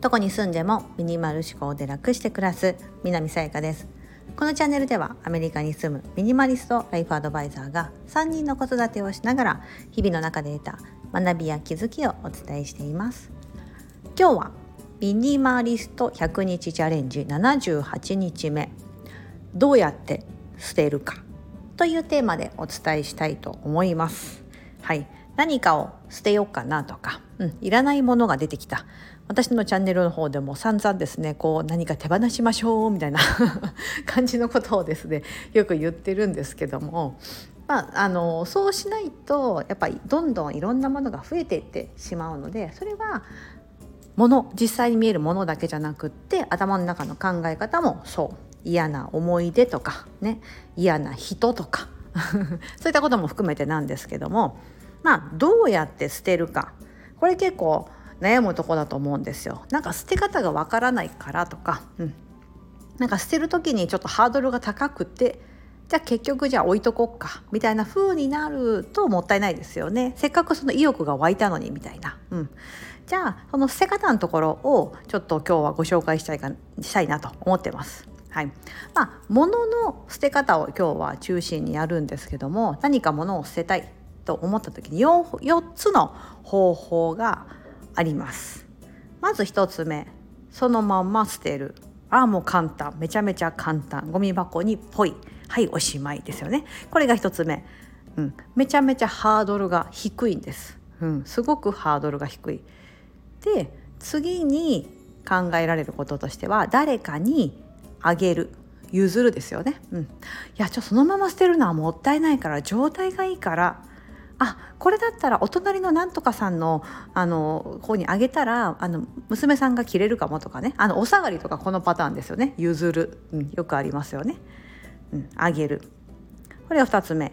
どこに住んでもミニマル思考で楽して暮らす南さやかです。このチャンネルではアメリカに住むミニマリストライフアドバイザーが3人の子育てをしながら日々の中で得た学びや気づきをお伝えしています。今日はミニマリスト100日チャレンジ78日目どうやって捨てるかというテーマでお伝えしたいと思います。はい。何かを捨てようかなとか、うん、いらないものが出てきた。私のチャンネルの方でも散々ですねこう何か手放しましょうみたいな 感じのことをですねよく言ってるんですけどもまあ、あのそうしないとやっぱりどんどんいろんなものが増えていってしまうのでそれはもの実際に見えるものだけじゃなくって頭の中の考え方もそう嫌な思い出とかね嫌な人とか そういったことも含めてなんですけどもまあどうやって捨てるか。これ結構悩むとこだと思うんですよ。なんか捨て方がわからないからとか、うん、なんか捨てる時にちょっとハードルが高くて。じゃあ結局じゃあ置いとこっか。みたいな風になるともったいないですよね。せっかくその意欲が湧いたのにみたいな、うん、じゃあその捨て方のところをちょっと今日はご紹介したいかしたいなと思ってます。はい。まあ、物の捨て方を今日は中心にやるんですけども何か物を捨てたい。と思った時に 4, 4つの方法があります。まず1つ目そのまんま捨てる。ああもう簡単。めちゃめちゃ簡単。ゴミ箱にポイ。はいおしまいですよね。これが1つ目、うん、めちゃめちゃハードルが低いんです、うん、すごくハードルが低い。で次に考えられることとしては誰かにあげる。譲るですよね、うん、いやちょそのまま捨てるのはもったいないから状態がいいからあこれだったらお隣のなんとかさんのあの方にあげたらあの娘さんが着れるかもとかね。あのお下がりとかこのパターンですよね。譲る、うん、よくありますよね、うん、あげる。これが2つ目。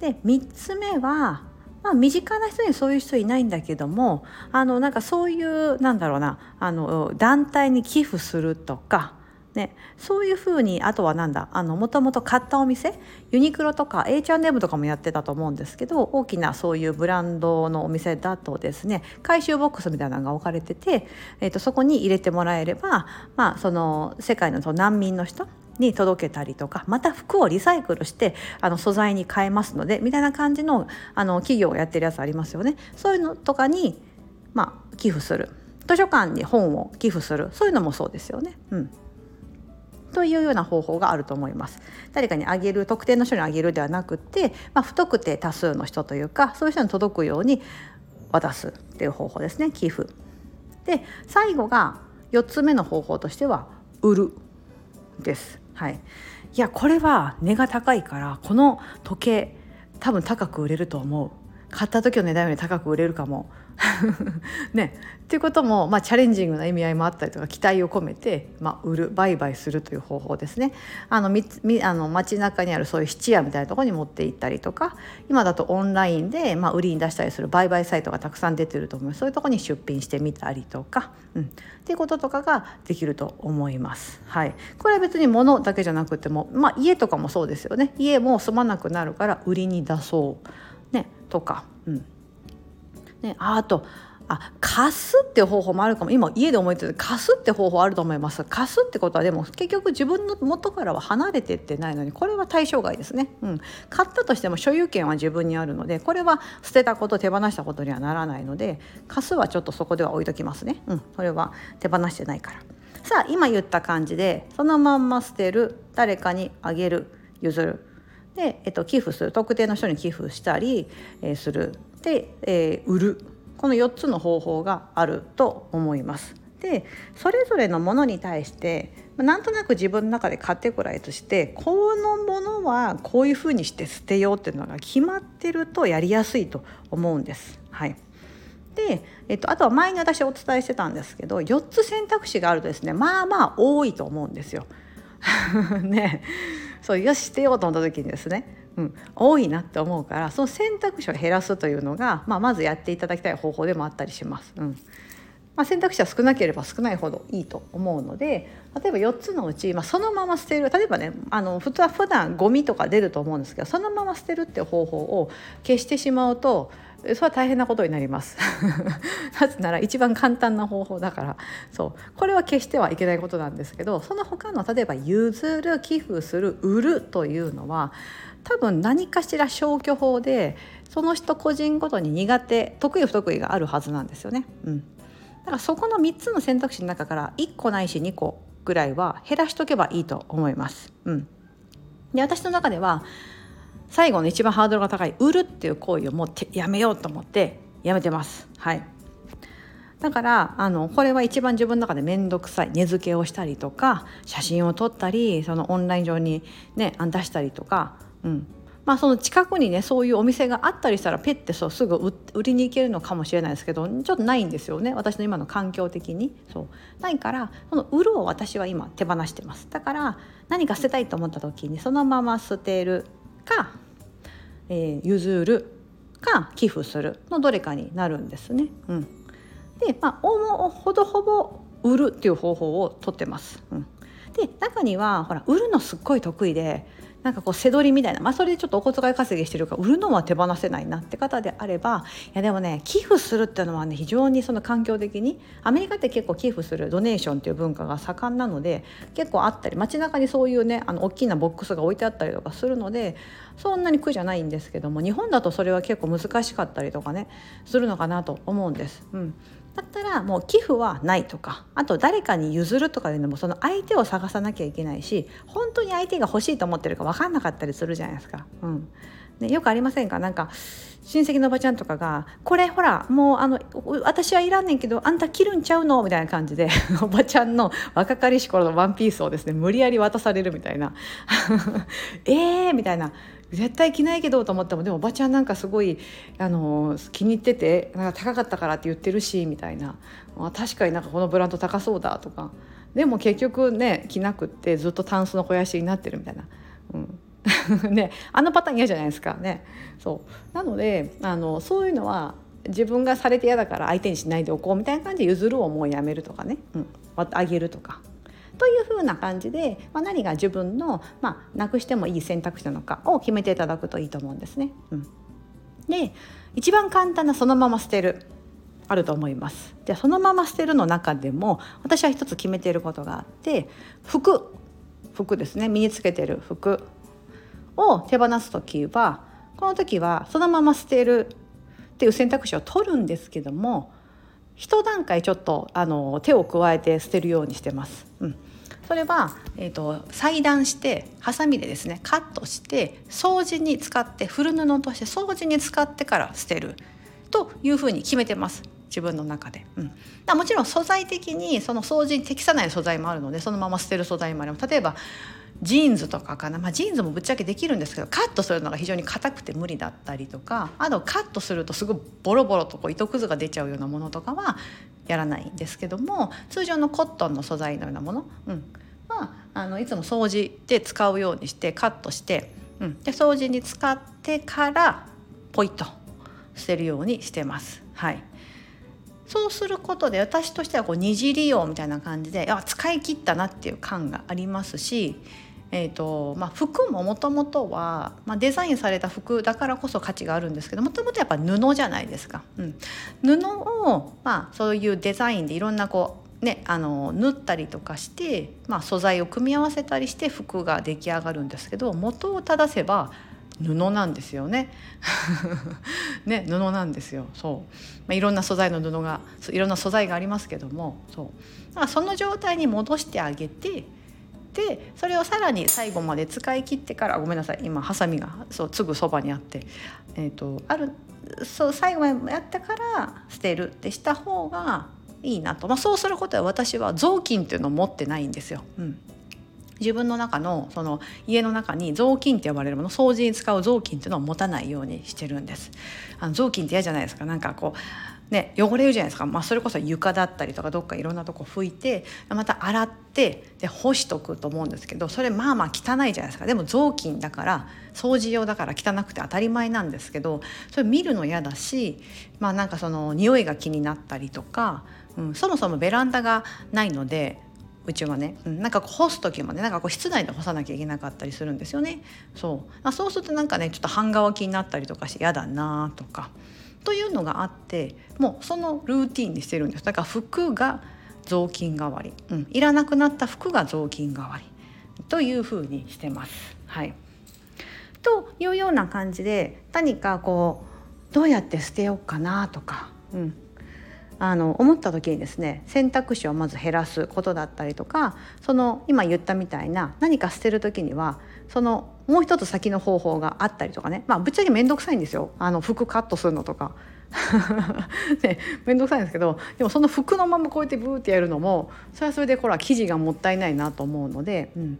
で3つ目はまあ、身近な人にそういう人いないんだけどもあのなんかそういうなんだろうな。あの団体に寄付するとかね、そういうふうにあとはなんだあのもともと買ったお店ユニクロとか H&M とかもやってたと思うんですけど大きなそういうブランドのお店だとですね回収ボックスみたいなのが置かれてて、えー、とそこに入れてもらえれば、まあ、その世界のその難民の人に届けたりとかまた服をリサイクルしてあの素材に変えますのでみたいな感じのあの企業をやってるやつありますよね。そういうのとかに、まあ、寄付する。図書館に本を寄付する。そういうのもそうですよね。うん。というような方法があると思います。誰かにあげる特定の人にあげるではなくて、まあ、不特定多数の人というかそういう人に届くように渡すっていう方法ですね寄付。で最後が4つ目の方法としては売るです。はい、いやこれは値が高いからこの時計多分高く売れると思う買った時の値段より高く売れるかも ね。っていうことも、まあ、チャレンジングな意味合いもあったりとか期待を込めて、まあ、売る売買するという方法ですね。あのみあの街中にあるそういう質屋みたいなところに持って行ったりとか今だとオンラインで、まあ、売りに出したりする売買サイトがたくさん出てると思うそういうところに出品してみたりとか、うん、っていうこととかができると思います。はい、これは別に物だけじゃなくても、まあ、家とかもそうですよね。家も住まなくなるから売りに出そう、ね、とか。うん。ね、あとあ貸すって方法もあるかも。今家で思いついて貸すって方法あると思います。貸すってことはでも結局自分の元からは離れてってないのにこれは対象外ですね、うん、買ったとしても所有権は自分にあるのでこれは捨てたこと手放したことにはならないので貸すはちょっとそこでは置いときますね、うん、これは手放してないから。さあ今言った感じでそのまんま捨てる。誰かにあげる。譲る。で、えっと、寄付する。特定の人に寄付したり、えー、する。で、えー、売るこの4つの方法があると思います。でそれぞれのものに対してなんとなく自分の中でカテゴライズしてこのものはこういうふうにして捨てようっていうのが決まってるとやりやすいと思うんです。はいで、えっと、あとは前に私お伝えしてたんですけど4つ選択肢があるとですねまあまあ多いと思うんですよ。ねそうよし捨てようと思った時にですねうん、多いなって思うからその選択肢を減らすというのが、まあ、まずやっていただきたい方法でもあったりします。うんまあ、選択肢は少なければ少ないほどいいと思うので例えば4つのうち、まあ、そのまま捨てる例えばねあの普通は普段ゴミとか出ると思うんですけどそのまま捨てるっていう方法を消してしまうとそれは大変なことになります。なぜなら一番簡単な方法だから。そう。これは決してはいけないことなんですけどその他の例えば譲る寄付する売るというのは多分何かしら消去法でその人個人ごとに苦手得意不得意があるはずなんですよね。うん、だからそこの3つの選択肢の中から1個ないし2個ぐらいは減らしとけばいいと思います。うん、で私の中では最後の一番ハードルが高い売るっていう行為をもうやめようと思ってやめてます。はい。だからあのこれは一番自分の中で面倒くさい。値付けをしたりとか写真を撮ったりそのオンライン上にね出したりとか、うん。まあ、その近くにねそういうお店があったりしたらペッてそうすぐ売りに行けるのかもしれないですけどちょっとないんですよね。私の今の環境的に。そう。ないからその売るを私は今手放してます。だから何か捨てたいと思った時にそのまま捨てる。か、えー、譲るか寄付するのどれかになるんですね。うん、で、まあ、ほどほぼ売るっていう方法をとってます。うん、で中にはほら売るのすっごい得意でなんかこう背取りみたいな、まあ、それでちょっとお小遣い稼ぎしてるから売るのは手放せないなって方であればいやでもね寄付するっていうのはね非常にその環境的にアメリカって結構寄付するドネーションっていう文化が盛んなので結構あったり街中にそういうねあの大きなボックスが置いてあったりとかするのでそんなに苦じゃないんですけども日本だとそれは結構難しかったりとかねするのかなと思うんです。うんだったらもう寄付はないとかあと誰かに譲るとかいうのもその相手を探さなきゃいけないし本当に相手が欲しいと思ってるか分かんなかったりするじゃないですか。うんね、よくありませんか？なんか親戚のおばちゃんとかが「これほらもうあの私はいらんねんけどあんた着るんちゃうの?」みたいな感じで おばちゃんの若かりし頃のワンピースをですね無理やり渡されるみたいな「えー!」みたいな絶対着ないけどと思ってもでもおばちゃんなんかすごいあの気に入っててなんか高かったからって言ってるしみたいな、まあ、確かになんかこのブランド高そうだとか。でも結局ね着なくってずっとタンスの肥やしになってるみたいな。うん。ね、あのパターン嫌じゃないですか。ね。そう。なのであのそういうのは自分がされて嫌だから相手にしないでおこうみたいな感じで譲るをもうやめるとかね、うん、あげるとか。というふうな感じで、まあ、何が自分の、まあ、なくしてもいい選択肢なのかを決めていただくといいと思うんですね。うん、で一番簡単なそのまま捨てるあると思います。でそのまま捨てるの中でも私は一つ決めていることがあって服服ですね身につけてる服を手放す時はこの時はそのまま捨てるっていう選択肢を取るんですけども一段階ちょっとあの手を加えて捨てるようにしてます。うんそれは、えーと、裁断してハサミでですねカットして掃除に使って古布として掃除に使ってから捨てるというふうに決めてます。自分の中で、うん、だもちろん素材的にその掃除に適さない素材もあるのでそのまま捨てる素材もあります。例えばジーンズとかかな、まあ、ジーンズもぶっちゃけできるんですけどカットするのが非常に硬くて無理だったりとかあとカットするとすごいボロボロとこう糸くずが出ちゃうようなものとかはやらないんですけども通常のコットンの素材のようなもの、うん、はあのいつも掃除で使うようにしてカットして、うん、で掃除に使ってからポイッと捨てるようにしてます。はいそうすることで私としてはこう二次利用みたいな感じであ使い切ったなっていう感がありますしえーとまあ、服ももともとは、まあ、デザインされた服だからこそ価値があるんですけどもともとやっぱ布じゃないですか。うん、布を、まあ、そういうデザインでいろんなこう、ね、あの縫ったりとかして、まあ、素材を組み合わせたりして服が出来上がるんですけど元を正せば布なんですよね。ね布なんですよ。そう、まあ、いろんな素材の布がいろんな素材がありますけどもそうだからその状態に戻してあげてでそれをさらに最後まで使い切ってからごめんなさい今ハサミがそうすぐそばにあって、えーと、あるそう最後までやったから捨てるってした方がいいなと、まあ、そうすることは私は雑巾っていうのを持ってないんですよ。うん自分の中のその家の中に雑巾って呼ばれるもの掃除に使う雑巾っていうのを持たないようにしてるんです。あの雑巾って嫌じゃないですかなんかこうね、汚れるじゃないですか、まあ、それこそ床だったりとかどっかいろんなとこ拭いてまた洗ってで干しとくと思うんですけどそれまあまあ汚いじゃないですか。でも雑巾だから掃除用だから汚くて当たり前なんですけどそれ見るの嫌だしまあなんかその匂いが気になったりとか、うん、そもそもベランダがないのでうちはね、うん、なんか干す時もねなんかこう室内で干さなきゃいけなかったりするんですよね。そう。そうするとなんかねちょっと半乾きになったりとかして嫌だなとか。というのがあってもうそのルーティンにしてるんです。だから服が雑巾代わり、うん、いらなくなった服が雑巾代わり。というふうにしてます。はい、というような感じで何かこうどうやって捨てようかなとか、うん、あの思った時にですね選択肢をまず減らすことだったりとかその今言ったみたいな何か捨てる時にはそのもう一つ先の方法があったりとかねまあぶっちゃけ面倒くさいんですよあの服カットするのとか。ね、面倒くさいんですけどでもその服のままこうやってブーってやるのもそれはそれでほら生地がもったいないなと思うので、うん、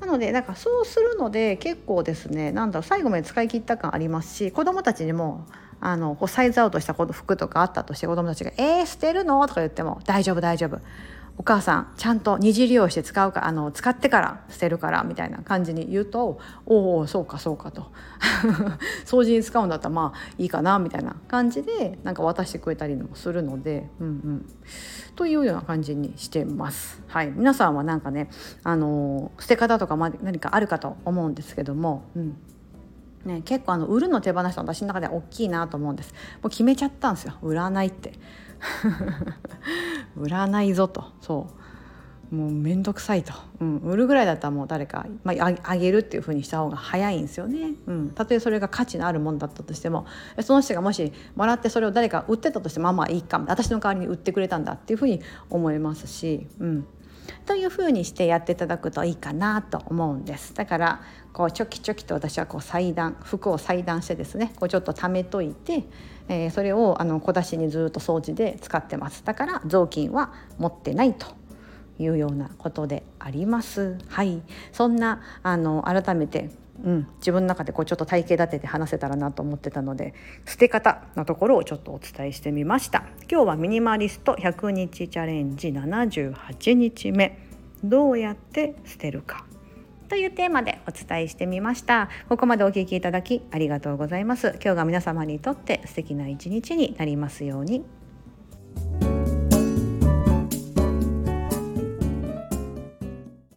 なのでなんかそうするので結構ですねなんだろう最後まで使い切った感ありますし子どもたちにもあのこうサイズアウトした服とかあったとして子どもたちが「えー、捨てるの?」とか言っても「大丈夫大丈夫お母さんちゃんと二次利用して使うかあの使ってから捨てるからみたいな感じに言うとおおそうかそうかと。掃除に使うんだったらまあいいかなみたいな感じでなんか渡してくれたりもするので、うんうん、というような感じにしてます。はい、皆さんはなんかねあの捨て方とか何かあるかと思うんですけども、うん。ね、結構あの売るの手放した私の中では大きいなと思うんです。もう決めちゃったんですよ。売らないって。売らないぞと。そう。もう面倒くさいと、うん、売るぐらいだったらもう誰か、まあ、あげるっていうふうにした方が早いんですよね、うん、たとえそれが価値のあるものだったとしてもその人がもしもらってそれを誰か売ってたとしてもまあまあいいか私の代わりに売ってくれたんだっていうふうに思いますし、うん、というふうにしてやっていただくといいかなと思うんです。だからこうチョキチョキと私はこう裁断服を裁断してですねこうちょっと貯めといて、えー、それをあの小出しにずっと掃除で使ってます。だから雑巾は持ってないというようなことであります。はい。そんなあの改めてうん、自分の中でこうちょっと体系立てて話せたらなと思ってたので捨て方のところをちょっとお伝えしてみました。今日はミニマリスト100日チャレンジ78日目。どうやって捨てるか。というテーマでお伝えしてみました。ここまでお聞きいただきありがとうございます。今日が皆様にとって素敵な一日になりますように。